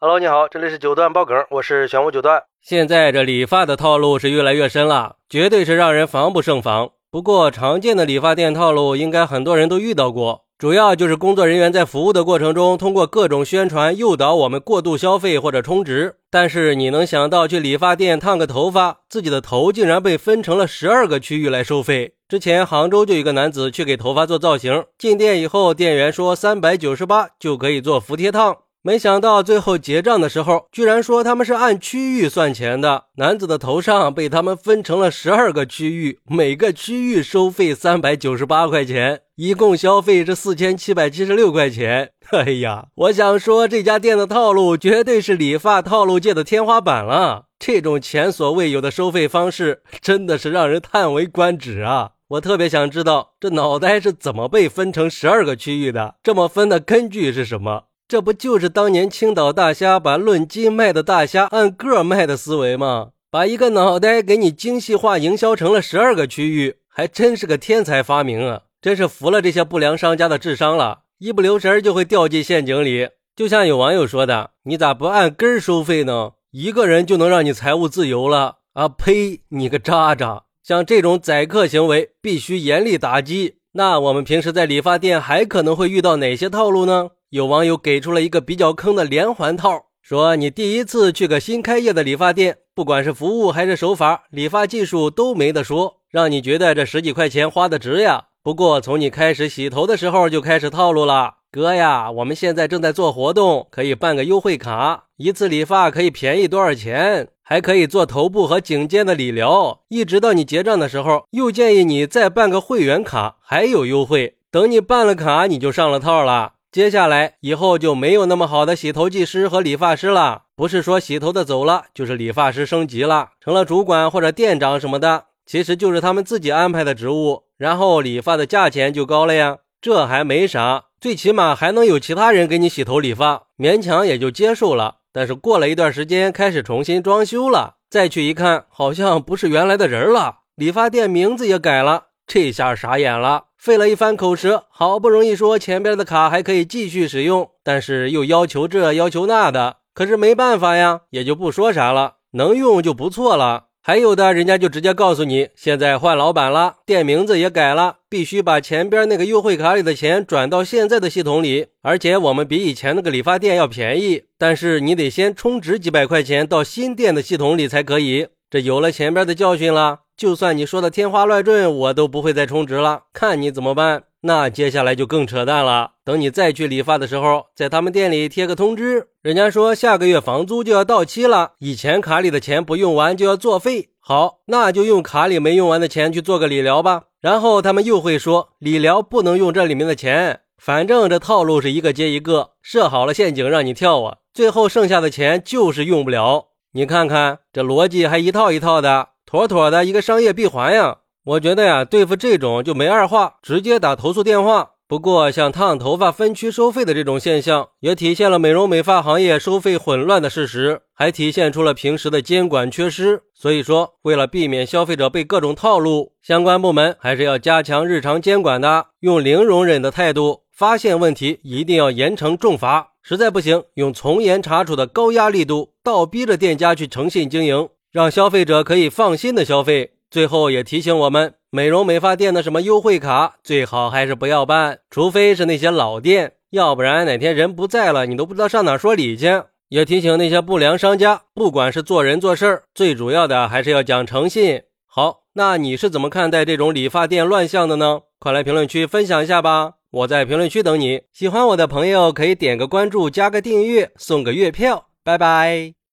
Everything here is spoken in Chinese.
Hello，你好，这里是九段爆梗，我是玄武九段。现在这理发的套路是越来越深了，绝对是让人防不胜防。不过常见的理发店套路，应该很多人都遇到过，主要就是工作人员在服务的过程中，通过各种宣传诱导我们过度消费或者充值。但是你能想到去理发店烫个头发，自己的头竟然被分成了十二个区域来收费？之前杭州就有一个男子去给头发做造型，进店以后，店员说三百九十八就可以做服帖烫。没想到最后结账的时候，居然说他们是按区域算钱的。男子的头上被他们分成了十二个区域，每个区域收费三百九十八块钱，一共消费是四千七百七十六块钱。哎呀，我想说这家店的套路绝对是理发套路界的天花板了。这种前所未有的收费方式，真的是让人叹为观止啊！我特别想知道这脑袋是怎么被分成十二个区域的？这么分的根据是什么？这不就是当年青岛大虾把论斤卖的大虾按个卖的思维吗？把一个脑袋给你精细化营销成了十二个区域，还真是个天才发明啊！真是服了这些不良商家的智商了，一不留神就会掉进陷阱里。就像有网友说的：“你咋不按根收费呢？一个人就能让你财务自由了啊？”呸！你个渣渣！像这种宰客行为必须严厉打击。那我们平时在理发店还可能会遇到哪些套路呢？有网友给出了一个比较坑的连环套，说你第一次去个新开业的理发店，不管是服务还是手法，理发技术都没得说，让你觉得这十几块钱花的值呀。不过从你开始洗头的时候就开始套路了，哥呀，我们现在正在做活动，可以办个优惠卡，一次理发可以便宜多少钱，还可以做头部和颈肩的理疗，一直到你结账的时候，又建议你再办个会员卡，还有优惠。等你办了卡，你就上了套了。接下来以后就没有那么好的洗头技师和理发师了，不是说洗头的走了，就是理发师升级了，成了主管或者店长什么的，其实就是他们自己安排的职务，然后理发的价钱就高了呀。这还没啥，最起码还能有其他人给你洗头理发，勉强也就接受了。但是过了一段时间，开始重新装修了，再去一看，好像不是原来的人了，理发店名字也改了，这下傻眼了。费了一番口舌，好不容易说前边的卡还可以继续使用，但是又要求这要求那的，可是没办法呀，也就不说啥了，能用就不错了。还有的人家就直接告诉你，现在换老板了，店名字也改了，必须把前边那个优惠卡里的钱转到现在的系统里，而且我们比以前那个理发店要便宜，但是你得先充值几百块钱到新店的系统里才可以。这有了前边的教训了。就算你说的天花乱坠，我都不会再充值了，看你怎么办。那接下来就更扯淡了。等你再去理发的时候，在他们店里贴个通知，人家说下个月房租就要到期了，以前卡里的钱不用完就要作废。好，那就用卡里没用完的钱去做个理疗吧。然后他们又会说理疗不能用这里面的钱，反正这套路是一个接一个，设好了陷阱让你跳啊。最后剩下的钱就是用不了。你看看这逻辑还一套一套的。妥妥的一个商业闭环呀！我觉得呀，对付这种就没二话，直接打投诉电话。不过，像烫头发分区收费的这种现象，也体现了美容美发行业收费混乱的事实，还体现出了平时的监管缺失。所以说，为了避免消费者被各种套路，相关部门还是要加强日常监管的，用零容忍的态度，发现问题一定要严惩重罚，实在不行，用从严查处的高压力度，倒逼着店家去诚信经营。让消费者可以放心的消费。最后也提醒我们，美容美发店的什么优惠卡，最好还是不要办，除非是那些老店，要不然哪天人不在了，你都不知道上哪说理去。也提醒那些不良商家，不管是做人做事儿，最主要的还是要讲诚信。好，那你是怎么看待这种理发店乱象的呢？快来评论区分享一下吧，我在评论区等你。喜欢我的朋友可以点个关注，加个订阅，送个月票。拜拜。